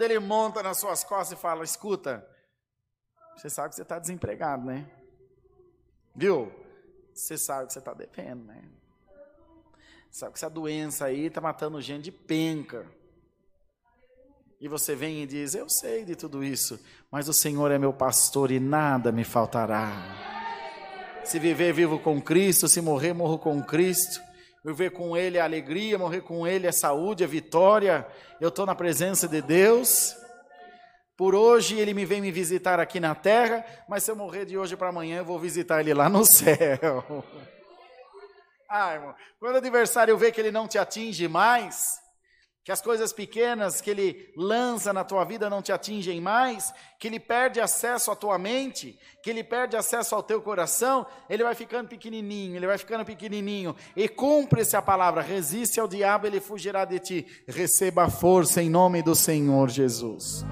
Quando ele monta nas suas costas e fala: escuta, você sabe que você está desempregado, né? Viu? Você sabe que você está devendo, né? Sabe que essa doença aí está matando gente de penca. E você vem e diz: Eu sei de tudo isso, mas o Senhor é meu pastor e nada me faltará. Se viver, vivo com Cristo, se morrer, morro com Cristo. Viver com Ele é alegria, morrer com Ele é saúde, é vitória. Eu estou na presença de Deus. Por hoje Ele me vem me visitar aqui na terra, mas se eu morrer de hoje para amanhã, eu vou visitar Ele lá no céu. Ah, irmão, quando o adversário vê que ele não te atinge mais, que as coisas pequenas que ele lança na tua vida não te atingem mais, que ele perde acesso à tua mente, que ele perde acesso ao teu coração, ele vai ficando pequenininho, ele vai ficando pequenininho. E cumpre-se a palavra: resiste ao diabo, ele fugirá de ti. Receba a força em nome do Senhor Jesus.